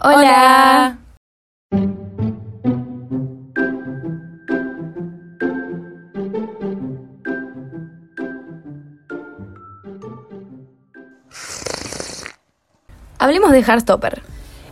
Hola. Hablemos de Heartstopper.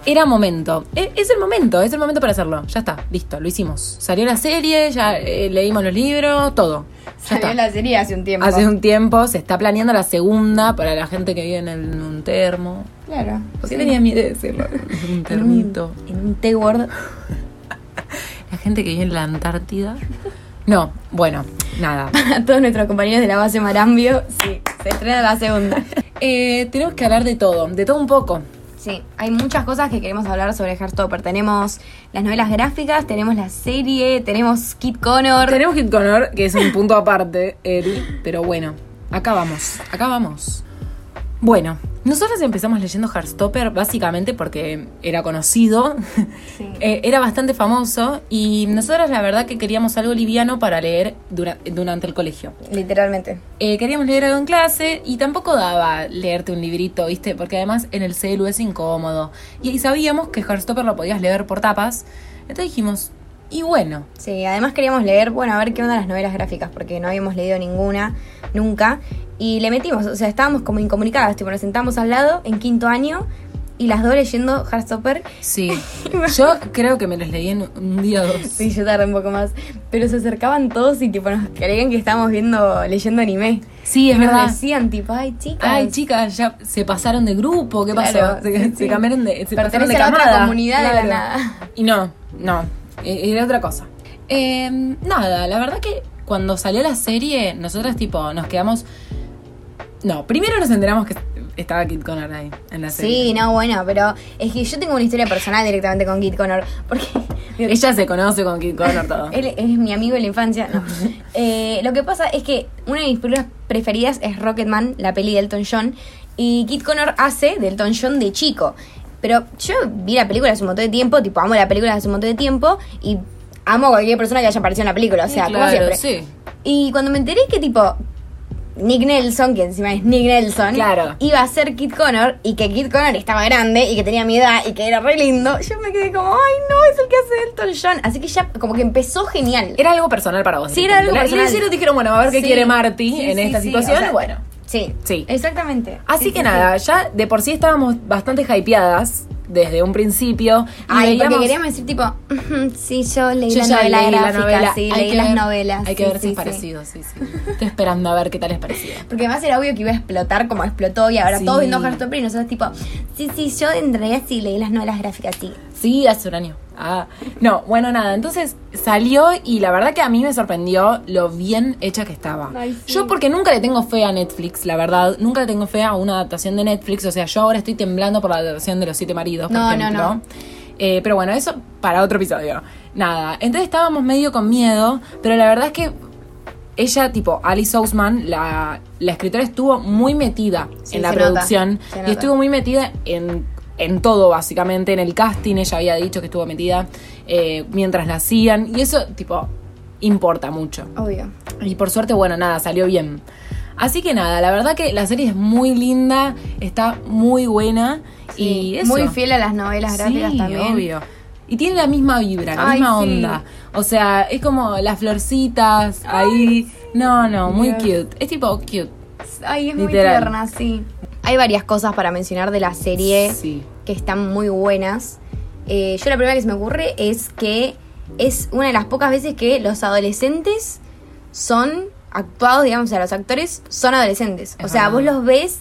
Era momento. E- Es el momento, es el momento para hacerlo. Ya está, listo, lo hicimos. Salió la serie, ya eh, leímos los libros, todo. Ya Salió está. la serie hace un tiempo. Hace un tiempo se está planeando la segunda para la gente que vive en, el- en un termo. Claro. ¿Por qué Sí. tenía miedo de decirlo? En un termito. En un T-word. La gente que vive en la Antártida. No, bueno, nada. A todos nuestros compañeros de la base Marambio, sí, se estrena la segunda. Eh, tenemos que hablar de todo, de todo un poco. Sí, hay muchas cosas que queremos hablar sobre Heartstopper. Tenemos las novelas gráficas, tenemos la serie, tenemos Kit Connor. Tenemos Kit Connor, que es un punto aparte, él, pero bueno, acá vamos, acá vamos. Bueno, nosotros empezamos leyendo Heartstopper básicamente porque era conocido, Sí. eh, era bastante famoso y nosotros la verdad que queríamos algo liviano para leer dura- durante el colegio. Literalmente. Eh, queríamos leer algo en clase y tampoco daba leerte un librito, ¿viste? Porque además en el celu es incómodo. Y, y sabíamos que Heartstopper lo podías leer por tapas. Entonces dijimos, y bueno, Sí, además queríamos leer, bueno, a ver qué onda las novelas gráficas, porque no habíamos leído ninguna, nunca. Y le metimos, o sea, estábamos como incomunicadas, tipo, nos sentamos al lado en quinto año y las dos leyendo Heartstopper. sí. Yo creo que me los leí en un día o dos. Sí, yo tardé un poco más. Pero se acercaban todos y tipo nos creían que estábamos viendo, leyendo anime. Sí, es Y nos verdad. decían tipo, ay chicas. Ay, chicas, ya se pasaron de grupo, ¿qué Claro, pasó? Se, sí, se sí. cambiaron de, se pasaron de a otra camada. comunidad de la Claro. nada. Y no, no, era otra cosa. Eh, nada, la verdad que cuando salió la serie, nosotras tipo nos quedamos... No, primero nos enteramos que estaba Kit Connor ahí, en la serie. Sí, no, bueno, pero es que yo tengo una historia personal directamente con Kit Connor. Porque Ella se conoce con Kit Connor todo. él es mi amigo de la infancia. No. Eh, lo que pasa es que una de mis películas preferidas es Rocketman, la peli de Elton John. Y Kit Connor hace de Elton John de chico. Pero yo vi la película hace un montón de tiempo, tipo, amo la película hace un montón de tiempo. Y amo a cualquier persona que haya aparecido en la película, o sea, como Claro, siempre. sí. Y cuando me enteré que tipo Nick Nelson, que encima es Nick Nelson, Claro. iba a ser Kit Connor y que Kit Connor estaba grande y que tenía mi edad y que era re lindo, yo me quedé como, ay no, es el que hace Elton John. Así que ya como que empezó genial. Era algo personal para vos. Sí, era algo personal. Le hicieron, dijeron, bueno, a ver qué Sí, quiere Marty sí, en sí, esta situación. o sea, bueno. Sí, Sí. exactamente. Así Sí, que sí, nada, sí. ya de por sí estábamos bastante hypeadas desde un principio. y Ay, porque veíamos- queríamos decir tipo, "Ujú, sí, yo leí Yo la novela leí la gráfica, novela. sí, Hay leí las ver- novelas. Hay que ver si sí, es sí. parecido, sí, sí. Estoy esperando a ver qué tal es parecido. Porque además era obvio que iba a explotar como explotó y ahora todos viendo Heartstopper y nosotros tipo, sí, sí, yo en realidad sí leí las novelas gráficas, sí. Sí, hace un año. Ah, no, bueno, nada, entonces salió y la verdad que a mí me sorprendió lo bien hecha que estaba. Ay, sí. Yo porque nunca le tengo fe a Netflix, la verdad, nunca le tengo fe a una adaptación de Netflix, o sea, yo ahora estoy temblando por la adaptación de Los Siete Maridos, por No, no, ejemplo. no. Eh, pero bueno, eso para otro episodio. Nada, entonces estábamos medio con miedo, pero la verdad es que ella, tipo, Alice Ousman, la, la escritora, estuvo muy metida Sí, en la nota, producción y nota. estuvo muy metida en, en todo, básicamente. En el casting, ella había dicho que estuvo metida eh, mientras la hacían y eso, tipo, importa mucho. Obvio. Y por suerte, bueno, nada, salió bien. Así que nada, la verdad que la serie es muy linda, está muy buena y Sí, eso. Muy fiel a las novelas gráficas Sí, también. obvio. Y tiene la misma vibra, la Ay, misma sí. onda. O sea, es como las florcitas ahí. No, no, muy Dios. cute. Es tipo cute. Ay, es muy tierna, sí. Hay varias cosas para mencionar de la serie Sí. que están muy buenas. Eh, yo la primera que se me ocurre es que es una de las pocas veces que los adolescentes son actuados, digamos, o sea, los actores son adolescentes. Es o sea, verdad. vos los ves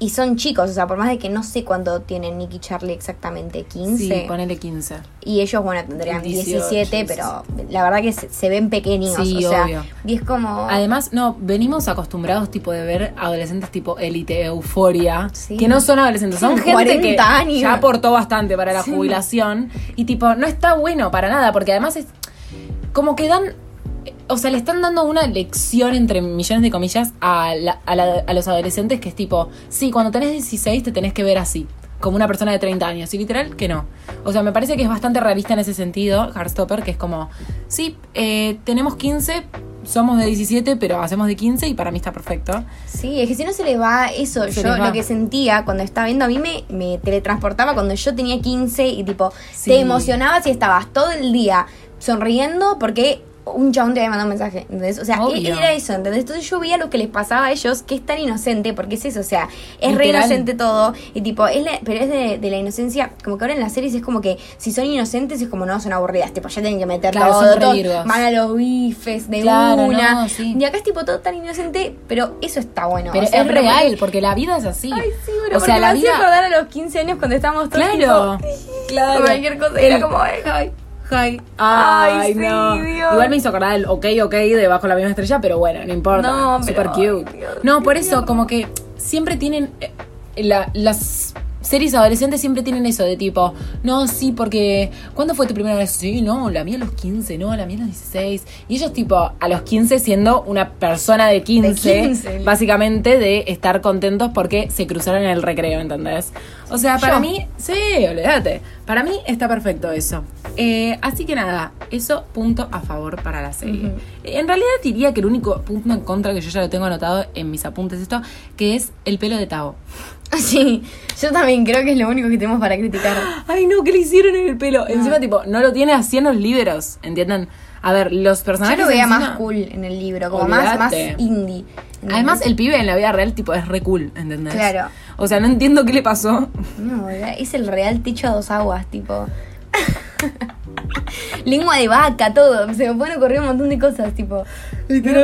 y son chicos, o sea, por más de que no sé cuánto tienen Nicky y Charlie exactamente, 15. Sí, ponele 15. Y ellos, bueno, tendrían 18, 17, pero la verdad que se, se ven pequeños. Sí, o sea, obvio. y es como. Además, no, venimos acostumbrados tipo de ver adolescentes tipo élite, euforia, Sí. que no son adolescentes, son gente que 40 años. ya aportó bastante para la Sí. jubilación y tipo no está bueno para nada, porque además es como que dan o sea, le están dando una lección entre millones de comillas a, la- a, la- a los adolescentes que es tipo, sí, cuando tenés 16 te tenés que ver así, como una persona de 30 años, y literal que no. O sea, me parece que es bastante realista en ese sentido, Heartstopper, que es como, sí, eh, tenemos 15, somos de 17, pero hacemos de 15 y para mí está perfecto. Sí, es que si no se le va eso, Se yo les va. lo que sentía cuando estaba viendo, a mí me, me teletransportaba cuando yo tenía 15 y tipo, Sí. te emocionabas y estabas todo el día sonriendo porque un chabón te había mandado un mensaje, ¿entendés? O sea, Obvio. e- era eso, ¿entendés? Entonces yo veía lo que les pasaba a ellos, que es tan inocente, porque es eso, o sea, es re Literal. inocente todo, y tipo, es la- pero es de, de la inocencia, como que ahora en las series es como que si son inocentes es como no, son aburridas, tipo, ya tienen que meter Claro, todo, re van a los bifes de Claro, una, no, sí. y acá es tipo todo tan inocente, pero eso está bueno. Pero o sea, es pero real, porque- porque la vida es así. Ay, sí, bueno, o sea, la me hacía vida. acordar a los 15 años cuando estábamos todos Claro, tipo, claro. cualquier cosa, era como, ay, ay. Ay, Ay, sí, no. Dios. Igual me hizo acordar el ok, ok de bajo la misma estrella, pero bueno, no importa. No, Super pero, cute. Dios, no, por eso, como que siempre tienen. eh, la- las series adolescentes siempre tienen eso de tipo, no, sí, porque. ¿Cuándo fue tu primera vez? Sí, no, la mía a los 15, no, la mía a los 16. Y ellos, tipo, a los 15 siendo una persona de 15, 15. básicamente de estar contentos porque se cruzaron en el recreo, ¿entendés? O sea, para Yo. mí, sí, olvídate. Para mí está perfecto eso. Eh, así que nada, eso punto a favor para la serie. En realidad diría que el único punto en contra que yo ya lo tengo anotado en mis apuntes esto, que es el pelo de Tao. Sí, yo también creo que es lo único que tenemos para criticar. Ay, no, ¿qué le hicieron en el pelo? Encima, tipo, no lo tiene así en los libros, ¿entienden? A ver, los Yo personajes. lo veía encima- más cool en el libro, como más, más indie. ¿entendés? Además, el pibe en la vida real, tipo, es re cool, ¿entendés? Claro. O sea, no entiendo qué le pasó. No, es el real techo a dos aguas, tipo. Lengua de vaca, todo. Se me pueden ocurrir un montón de cosas, tipo. No lo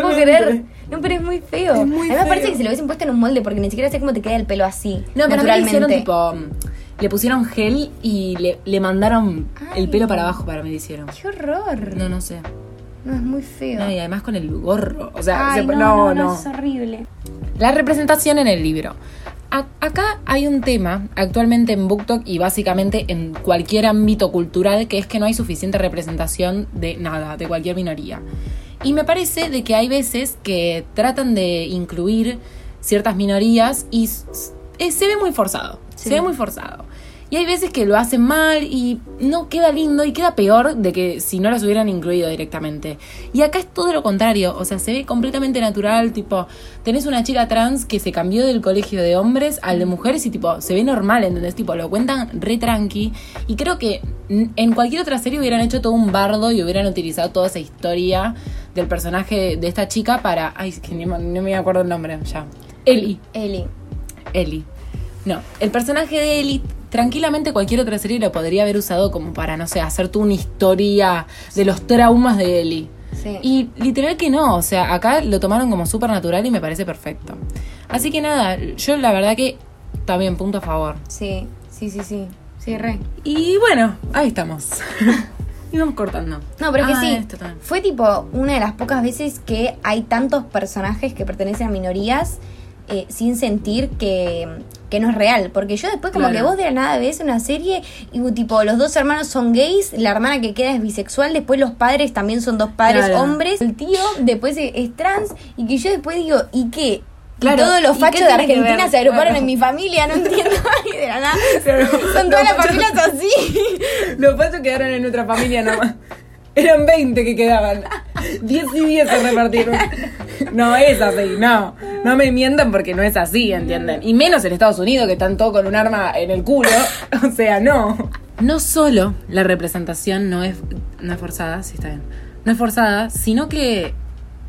puedo Literalmente. creer. No, pero es muy feo. Es muy Además, feo. parece que se lo hubiesen puesto en un molde porque ni siquiera sé cómo te queda el pelo así. No, pero a mí naturalmente. hicieron tipo. Le pusieron gel y le, le mandaron Ay. el pelo para abajo para mí le hicieron. ¡Qué horror! No, no sé. No, es muy feo. No, y además con el gorro. O sea, Ay, se- no, no, no, no. es horrible. La representación en el libro. A- acá hay un tema actualmente en BookTok y básicamente en cualquier ámbito cultural que es que no hay suficiente representación de nada, de cualquier minoría. Y me parece de que hay veces que tratan de incluir ciertas minorías y eh, se ve muy forzado. Sí. Se ve muy forzado. Y hay veces que lo hacen mal y no queda lindo y queda peor de que si no los hubieran incluido directamente. Y acá es todo lo contrario, o sea, se ve completamente natural, tipo, tenés una chica trans que se cambió del colegio de hombres al de mujeres y tipo, se ve normal, ¿entendés? Tipo, lo cuentan re tranqui. Y creo que en cualquier otra serie hubieran hecho todo un bardo y hubieran utilizado toda esa historia del personaje de esta chica para... Ay, es que ni no me acuerdo el nombre ya. Ellie. Eli. Ellie. No, el personaje de Ellie, tranquilamente cualquier otra serie lo podría haber usado como para, no sé, hacer tú una historia de los traumas de Ellie. Sí. Y literal que no, o sea, acá lo tomaron como súper natural y me parece perfecto. Así que nada, yo la verdad que también punto a favor. Sí, sí, sí, sí. Sí, re. Y bueno, ahí estamos. y vamos cortando. No, pero es que Ah, sí. esto. Fue tipo una de las pocas veces que hay tantos personajes que pertenecen a minorías eh, sin sentir que, que no es real. Porque yo después, como Claro. que vos de la nada ves una serie y tipo, los dos hermanos son gays, la hermana que queda es bisexual, después los padres también son dos padres Claro. hombres, el tío después es, es trans, y que yo después digo, ¿y qué? Claro, todos los ¿y fachos de Argentina se agruparon Claro. en mi familia, no entiendo. y de la nada. Claro. Son todas las familias así. Los fachos quedaron en nuestra familia nomás. Eran 20 que quedaban. 10 y 10 se repartieron. No es así, no. No me mientan porque no es así, ¿entienden? Y menos en Estados Unidos que están todos con un arma en el culo. O sea, no. No solo la representación no es, no es forzada, sí está bien. No es forzada, sino que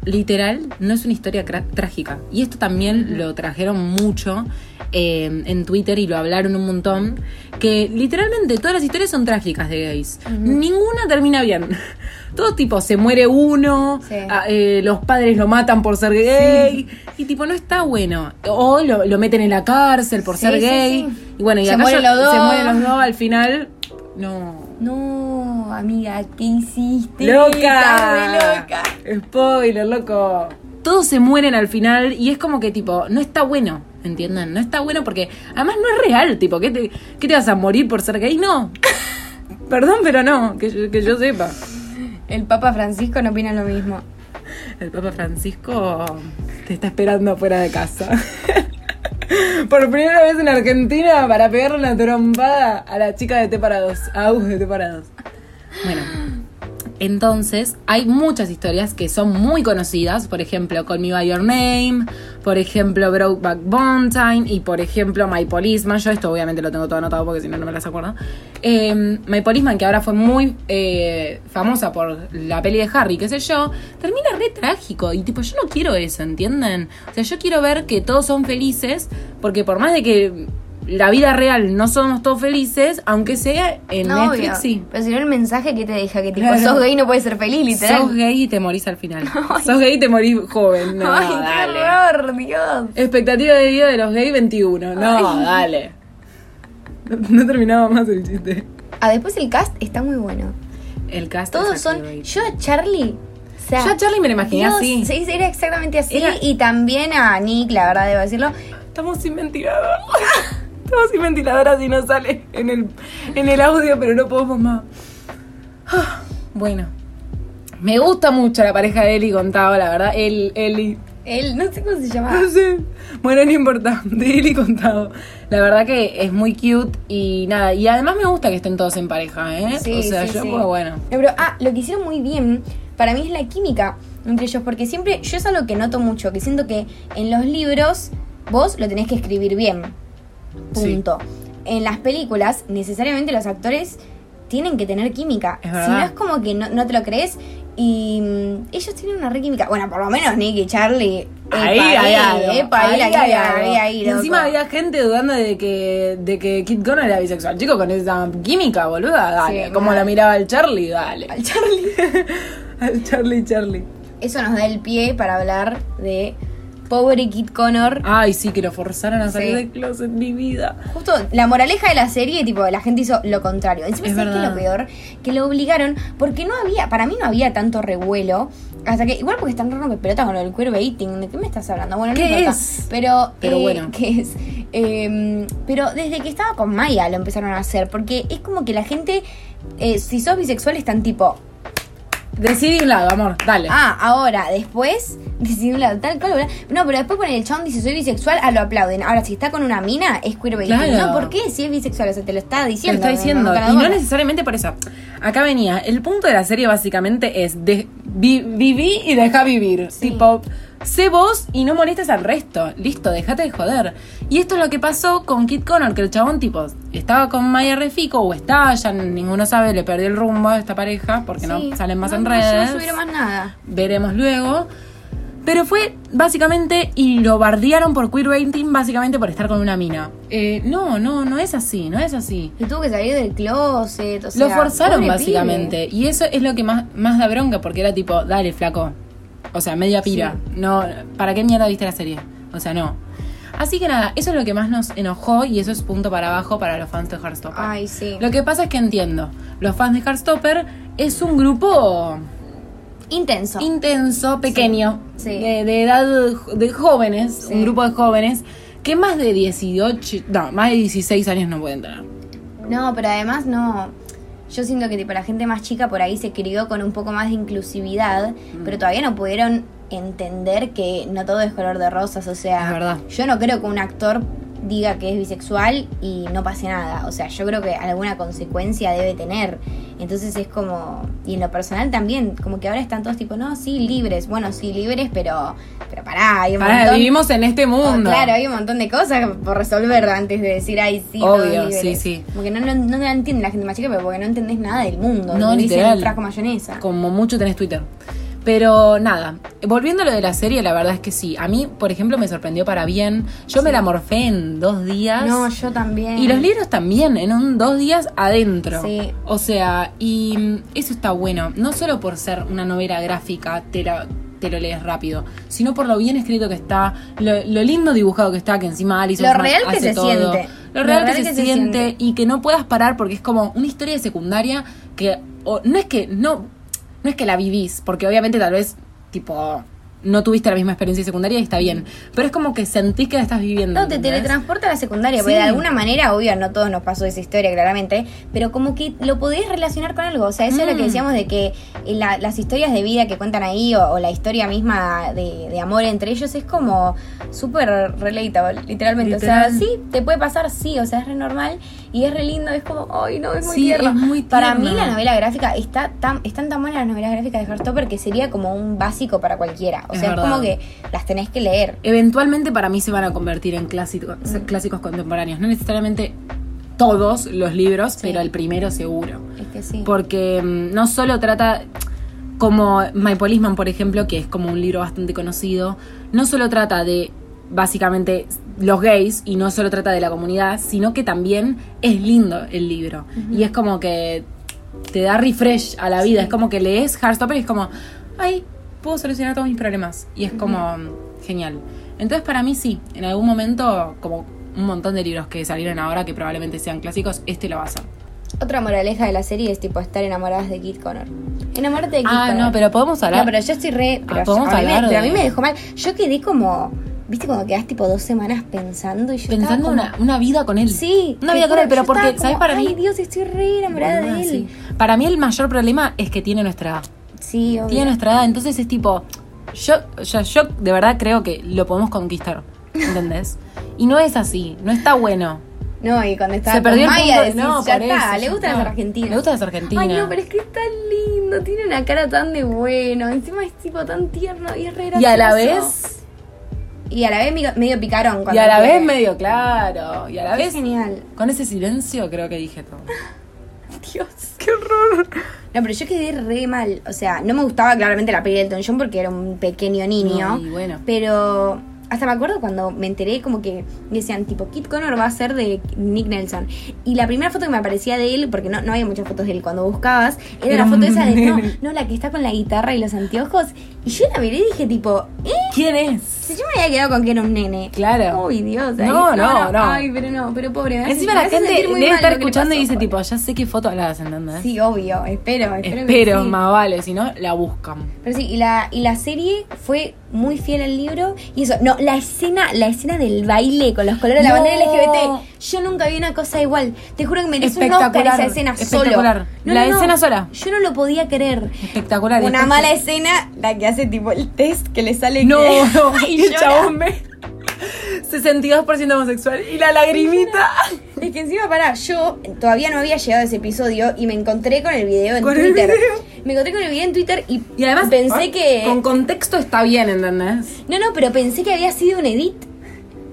literal no es una historia trágica. Y esto también lo trajeron mucho eh, en Twitter y lo hablaron un montón. Que literalmente todas las historias son trágicas de gays. Ninguna termina bien. Todo tipo, se muere uno, Sí. a- eh, los padres lo matan por ser gay. Y tipo, no está bueno. O lo, lo meten en la cárcel por Sí, ser gay. Y bueno, y Se acá mueren yo- los dos. Se mueren los dos al final. No. No, amiga, ¿qué hiciste? ¡Loca! Loca. Spoiler, loco. Todos se mueren al final y es como que, tipo, no está bueno, ¿entienden? No está bueno porque, además, no es real, tipo, ¿qué te, qué te vas a morir por ser gay? No. Perdón, pero no, que, yo- que yo sepa. El Papa Francisco no opina lo mismo. El Papa Francisco te está esperando afuera de casa. Por primera vez en Argentina para pegarle una trompada a la chica de T para dos, a Agus de T para dos. Bueno, Entonces, hay muchas historias que son muy conocidas, por ejemplo, Call Me By Your Name, por ejemplo, Brokeback Mountain y por ejemplo, My Policeman. Yo esto obviamente lo tengo todo anotado porque si no, no me las acuerdo. Eh, My Policeman, que ahora fue muy eh, famosa por la peli de Harry, qué sé yo, termina re trágico. Y tipo, yo no quiero eso, ¿entienden? O sea, yo quiero ver que todos son felices, porque por más de que la vida real no somos todos felices, aunque sea en No, Netflix, obvio. sí. Pero si no, el mensaje que te deja, que tipo, Claro. sos gay y no puedes ser feliz, literal. Sos gay y te morís al final. Sos gay y te morís joven. No, Ay, dale. qué horror, Dios. Expectativa de vida de los gays 21. No, Ay. dale. No, no terminaba más el chiste. Ah, después el cast está muy bueno. El cast Todos son. Activate. Yo a Charlie. O sea, Yo a Charlie me lo imaginé Dios, así. Sí, sí, era exactamente así. Era- Y también a Nick, la verdad, debo decirlo. Estamos sin ventilador. Estamos sin ventilador así no sale en el, en el audio, pero no podemos más. Ah, Bueno. Me gusta mucho la pareja de Eli con Tao, la verdad. El, Eli. Él, no sé cómo se llamaba. No sé. Bueno, no importa. De Eli con Tao. La verdad que es muy cute y nada. Y además me gusta que estén todos en pareja, ¿eh? Sí, o sea, sí, yo, sí. pues bueno. Pero, ah, lo que hicieron muy bien para mí es la química entre ellos, porque siempre, yo es algo que noto mucho, que siento que en los libros vos lo tenés que escribir bien. Sí. Punto. En las películas, necesariamente los actores tienen que tener química. Si no es como que no, no te lo crees. Y mm, ellos tienen una re química. Bueno, por lo menos Nick y Charlie. Ahí, epa, ahí, eh, ahí, epa, ahí Y encima había gente dudando de que, de que Kid Connor era bisexual. Chico, con esa química, boluda, dale. Sí, Como la miraba el Charlie, dale. Al Charlie. Al Charlie, Charlie. Eso nos da el pie para hablar de pobre Kid Connor. Ay, sí, que lo forzaron a salir Sí. del closet, mi vida. Justo la moraleja de la serie, tipo, la gente hizo lo contrario. Encima, Es ¿sabes qué es verdad. lo peor? Que lo obligaron, porque no había, para mí no había tanto revuelo. Hasta que, igual porque están re pelota con lo del queerbaiting. ¿De qué me estás hablando? Bueno, no ¿Qué importa. es? Pero, Pero eh, bueno. ¿Qué es? Eh, pero desde que estaba con Maya lo empezaron a hacer. Porque es como que la gente, eh, si sos bisexual, están tipo, Decidí un lado, amor, dale. Ah, ahora, después, disimulado tal cual. No, pero después con el chabón dice soy bisexual, ah, lo aplauden. Ahora, si está con una mina, es queerbaiting. Claro. No, ¿por qué? Si es bisexual, o sea, te lo está Te lo diciendo. está diciendo. Y no necesariamente por eso. Acá venía. El punto de la serie básicamente es de, vi- viví y deja vivir. Sí. Tipo, sé vos y no molestes al resto. Listo, déjate de joder. Y esto es lo que pasó con Kit Connor, que el chabón, tipo, estaba con Maya Refico, o está, ya ninguno sabe, le perdió el rumbo a esta pareja, porque Sí. no salen más No, en no, redes. No subieron más nada. Veremos luego. Pero fue básicamente, y lo bardearon por queerbaiting, básicamente por estar con una mina. Eh, no, no, no es así, no es así. Y tuvo que salir del closet, o sea. Lo forzaron básicamente. Y eso es lo que más, más da bronca, porque era tipo, dale, flaco. O sea, media pira. No, ¿para qué mierda viste la serie? O sea, no. Así que nada, eso es lo que más nos enojó y eso es punto para abajo para los fans de Heartstopper. Ay, sí. Lo que pasa es que entiendo, los fans de Heartstopper es un grupo Intenso. intenso, pequeño, Sí. De, de edad de jóvenes, Sí. un grupo de jóvenes que más de 18, no, más de 16 años no pueden tener. No, pero además no. Yo siento que tipo la gente más chica por ahí se crió con un poco más de inclusividad, Mm. pero todavía no pudieron entender que no todo es color de rosas. O sea, yo no creo que un actor diga que es bisexual y no pase nada. O sea, yo creo que alguna consecuencia debe tener. Entonces es como. Y en lo personal también, como que ahora están todos tipo, no, sí, libres. Bueno, sí, libres, pero. Pero pará, hay un Pará, montón. vivimos en este Oh, mundo. claro, hay un montón de cosas por resolver antes de decir, ay, sí, Obvio, libres". sí, sí. Porque no, no, no la entiende la gente más chica, pero porque no entendés nada del mundo. No, literal. frasco mayonesa. Como mucho tenés Twitter. Pero nada, volviendo a lo de la serie, la verdad es que sí. A mí, por ejemplo, me sorprendió para bien. Yo me la morfé en dos días. No, yo también. Y los libros también, en un dos días adentro. Sí. O sea, y mm, eso está bueno. No solo por ser una novela gráfica, te, la- te lo lees rápido, sino por lo bien escrito que está, lo, lo lindo dibujado que está, que encima Alice Lo real que se todo. siente. Lo real, que, se, siente, y que no puedas parar porque es como una historia de secundaria que o, no es que no no es que la vivís, porque obviamente tal vez tipo no tuviste la misma experiencia secundaria y está bien, pero es como que sentís que la estás viviendo. No, te teletransporta a la secundaria, porque Sí. de alguna manera, obvio, no todos nos pasó esa historia, claramente, pero como que lo podés relacionar con algo. O sea, eso es lo que Mm. decíamos de que eh, la- las historias de vida que cuentan ahí, o, o la historia misma de, de amor entre ellos, es como súper relatable, literalmente. O sea, sí, te puede pasar, sí, o sea, es re normal. Y es re lindo, es como, ay no, es muy Sí, tierno. es muy Para mí tierno. la novela gráfica está tan, están tan buenas las novelas gráficas de Heartstopper que sería como un básico para cualquiera. O Es sea, es como que las tenés que leer. Eventualmente para mí se van a convertir en clásicos, clásicos contemporáneos. No necesariamente todos los libros, pero el primero seguro. Es que sí. Porque mm, no solo trata, como My Policeman, por ejemplo, que es como un libro bastante conocido, no solo trata de básicamente los gays y no solo trata de la comunidad, sino que también es lindo el libro. Y es como que te da refresh a la vida. Es como que lees Heartstopper y es como, ay, puedo solucionar todos mis problemas. Y es como genial. Entonces para mí sí, en algún momento, como un montón de libros que salieron ahora que probablemente sean clásicos, este lo va a hacer. Otra moraleja de la serie es tipo estar enamoradas de Kit Connor. Enamorarte de Kit Ah, Connor. no, pero podemos hablar. No, pero yo estoy re. Pero, Ah, podemos a mí me, hablar pero a mí me dejó mal. Yo quedé como. ¿Viste cuando quedas tipo dos semanas pensando y yo estaba Pensando como- una, una vida con él. Sí. Una vida con él, pero porque, ¿sabes para Ay, mí? Dios, estoy re enamorada de él. sí. Para mí el mayor problema es que tiene nuestra edad. Sí, obvio. Tiene nuestra edad, entonces es tipo, yo, yo, yo de verdad creo que lo podemos conquistar, ¿entendés? Y no es así, no está bueno. No, y cuando estaba Se perdió el con Maya decís, no, ya por está, eso, le gustan está. las argentinas. Le gustan las argentinas. Ay, no, pero es que es tan lindo, tiene una cara tan de bueno, encima es tipo tan tierno y es re Y a la vez, Y a la vez medio, medio picarón. y a la quiere. vez medio claro, y a la vez, genial. con ese silencio creo que dije todo. Dios, qué horror. No, pero yo quedé re mal. O sea, no me gustaba claramente la peli de Elton John porque era un pequeño niño. No, y bueno. Pero hasta me acuerdo cuando me enteré como que decían tipo Kit Connor va a ser de Nick Nelson. Y la primera foto que me aparecía de él, porque no, no había muchas fotos de él cuando buscabas, era la foto esa de no, no, la que está con la guitarra y los anteojos. Y yo la miré y dije tipo, ¿eh? ¿Quién es? Si yo me había quedado con que era un nene. Claro. Uy, Dios. ahí- No, no, no. Ay, pero no, pero pobre. me Encima me la gente debe estar que escuchando y dice pobre. tipo, ya sé qué foto hablas, ¿entendés? Sí, obvio, espero, espero. que Espero, sí. más vale, si no, la buscan. Pero sí, y la, y la serie fue muy fiel al libro. Y eso, no, la escena, la escena del baile con los colores de la No. bandera LGBT. Yo nunca vi una cosa igual. Te juro que merece un Oscar Espectacular, esa escena solo. espectacular. La escena sola. Yo no lo podía creer. Espectacular. Una mala escena, la que hace tipo el test que le sale. No, que- no, y el chabón ve 62% homosexual y la lagrimita. Es que encima, pará, yo todavía no había llegado a ese episodio y me encontré con el video en Con el Twitter. video. Me encontré con el video en Twitter y, Y además pensé ah, que. con contexto está bien, ¿entendés? No, no, pero pensé que había sido un edit.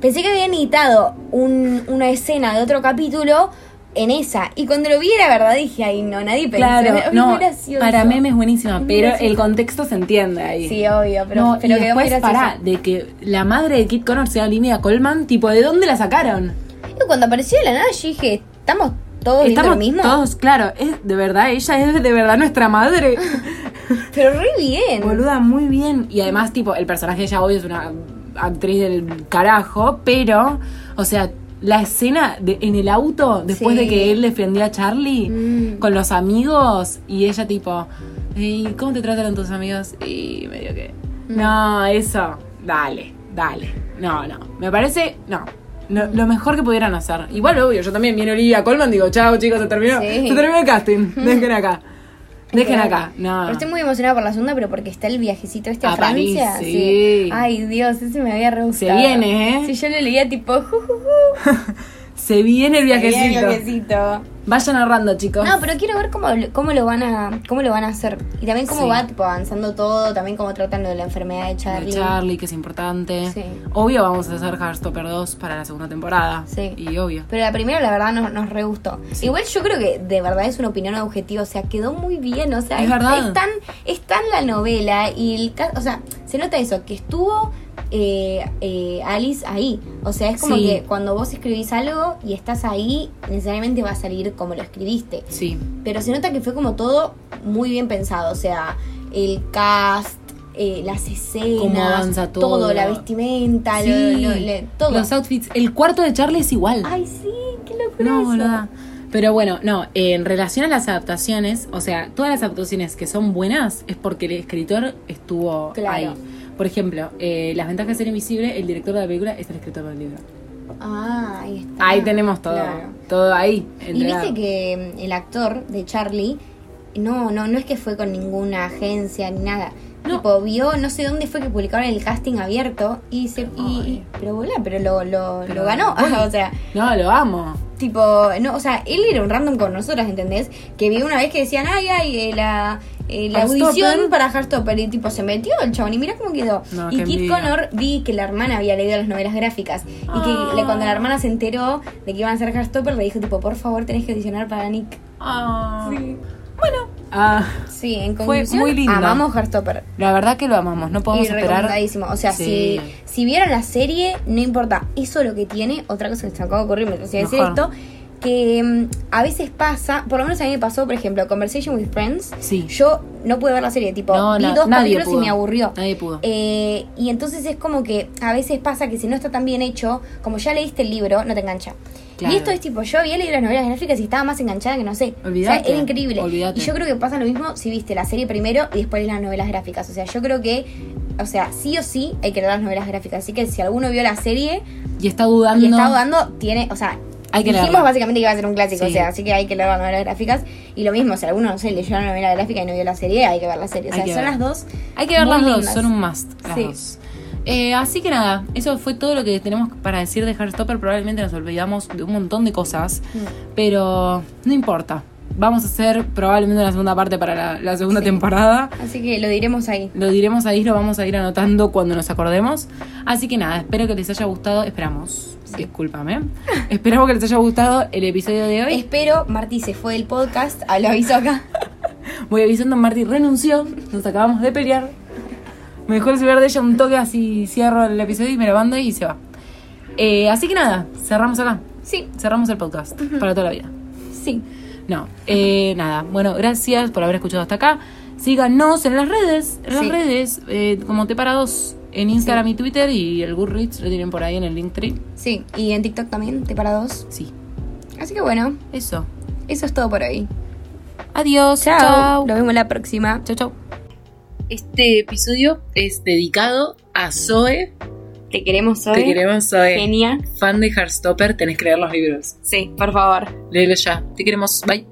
Pensé que habían editado un- una escena de otro capítulo en esa. Y cuando lo vi era verdad, dije, ay, no, nadie pensó. Claro, Es no, gracioso. para meme es buenísima, pero gracioso. el contexto se entiende ahí. Sí, obvio, pero, no, pero y quedó después, pará, de que la madre de Kit Connor sea Olivia Colman, tipo, ¿de dónde la sacaron? Y cuando apareció de la nada, yo dije, ¿estamos todos Estamos lo mismo? todos, claro, es de verdad, ella es de verdad nuestra madre. Pero re bien. Boluda, muy bien. Y además, tipo, el personaje de ella obvio es una actriz del carajo, pero, o sea, la escena de, en el auto, después Sí. de que él defendía a Charlie Mm. con los amigos, y ella tipo, ¿y cómo te trataron tus amigos? Y medio que, Mm. no, eso, dale, dale. No, no, me parece, no. Lo, lo mejor que pudieran hacer. Igual, obvio, yo también viene Olivia Colman, digo, chao chicos, se terminó. Sí. Se terminó el casting. Dejen acá. Dejen acá. No. Pero estoy muy emocionada por la segunda, pero porque está el viajecito este a, A París, Francia. sí. Ay, Dios, ese me había re Se gustado. viene, ¿eh? Si yo lo leía tipo, ju, ju, ju. Se viene el Se viene viajecito. el viajecito. Vayan narrando, chicos. No, pero quiero ver cómo, cómo lo van a cómo lo van a hacer. Y también cómo Sí. va tipo avanzando todo, también cómo tratan lo de la enfermedad de De Charlie. Charlie, que es importante. Sí. Obvio vamos a hacer Heartstopper 2 para la segunda temporada. Sí. Y obvio. Pero la primera, la verdad, nos, nos re gustó. Igual yo creo que de verdad es una opinión objetiva. O sea, quedó muy bien. O sea, Es verdad. Es tan, es tan la novela y el O sea, se nota eso, que estuvo eh, eh, Alice ahí. O sea, es como Sí. que cuando vos escribís algo y estás ahí, necesariamente va a salir como lo escribiste. Sí. Pero se nota que fue como todo muy bien pensado. O sea, el cast, eh, las escenas, Cómo avanza todo. la vestimenta, lo- Sí. lo- lo- todo. Los outfits. El cuarto de Charlie es igual. Ay, sí, qué locura no, eso. Pero bueno, no, en relación a las adaptaciones, o sea, todas las adaptaciones que son buenas es porque el escritor estuvo Claro. ahí. Por ejemplo, eh, Las ventajas de ser invisible, el director de la película es el escritor del libro. Ah, ahí está. Ahí tenemos todo. Claro. Todo ahí. Y viste que mm, el actor de Charlie, no, no, no es que fue con ninguna agencia ni nada. No. Tipo, vio, no sé dónde fue que publicaron el casting abierto y se. Y, pero boluda, pero lo, lo, Pero- lo ganó. o sea, No, lo amo. Tipo, no, o sea, él era un random con nosotras, ¿entendés? Que vi una vez que decían, ay, ay, eh, la. eh, la audición para Heartstopper y tipo se metió el chabón y mira cómo quedó. No, y Kit envidia. Connor vi que la hermana había leído las novelas gráficas y que Ah. le- cuando la hermana se enteró de que iban a hacer Heartstopper le dijo tipo, por favor tenés que audicionar para Nick. Ah. Bueno. Ah, Sí, en Fue conclusión, muy lindo. amamos Heartstopper. la verdad que lo amamos. No podemos y esperar. O sea, Sí. si, si vieron la serie, no importa. Eso lo que tiene. Otra cosa que se me acaba de ocurrir mientras iba a decir esto. Que mm, a veces pasa, por lo menos a mí me pasó, por ejemplo, Conversation with Friends. Sí. Yo no pude ver la serie, tipo, No, vi na- dos capítulos pudo. y me aburrió. Nadie pudo. Eh, y entonces es como que a veces pasa que si no está tan bien hecho, como ya leíste el libro, no te engancha. Claro. Y esto es tipo, yo había leído las novelas gráficas y estaba más enganchada que no sé. Olvídate, O sea, era increíble. Y yo creo que pasa lo mismo si viste la serie primero y después las novelas gráficas. O sea, yo creo que, o sea, sí o sí hay que leer las novelas gráficas. Así que si alguno vio la serie Y está dudando. y está dudando, tiene, o sea, Hay que dijimos leerla. básicamente que iba a ser un clásico, Sí. o sea, así que hay que leer las novelas gráficas. Y lo mismo, si alguno, no sé, leyó la novela gráfica y no vio la serie, hay que ver la serie. O sea, son ver. las dos. Hay que ver las dos, son un must. Las Sí. dos. Eh, así que nada, eso fue todo lo que tenemos para decir de Heartstopper. Probablemente nos olvidamos de un montón de cosas, Mm. pero no importa. Vamos a hacer probablemente una segunda parte para la, la segunda Sí. temporada. Así que lo diremos ahí. Lo diremos ahí, lo vamos a ir anotando cuando nos acordemos. Así que nada, espero que les haya gustado. Esperamos, discúlpame. Esperamos que les haya gustado el episodio de hoy. Espero, Marti se fue del podcast, ah, lo aviso acá. Voy avisando, Marty renunció, nos acabamos de pelear. Me dejó el celular de ella un toque así, cierro el episodio y me lo mando y se va. Eh, así que nada, cerramos acá. Sí, Cerramos el podcast para toda la vida. sí. No, eh, nada. Bueno, gracias por haber escuchado hasta acá. Síganos en las redes, en las Sí. redes, eh, como Te Para Dos, en Instagram y Twitter y el Goodreads lo tienen por ahí en el Linktree. Sí, y en TikTok también, te para dos. Sí, Así que bueno, eso. eso es todo por hoy. Adiós. Chao. Chao. Nos vemos la próxima. Chao, chao. Este episodio es dedicado a Zoe. Te queremos hoy. Te queremos, Zoe. Genia. Fan de Heartstopper, tenés que leer los libros. Sí, por favor. Léelo ya. Te queremos. Bye.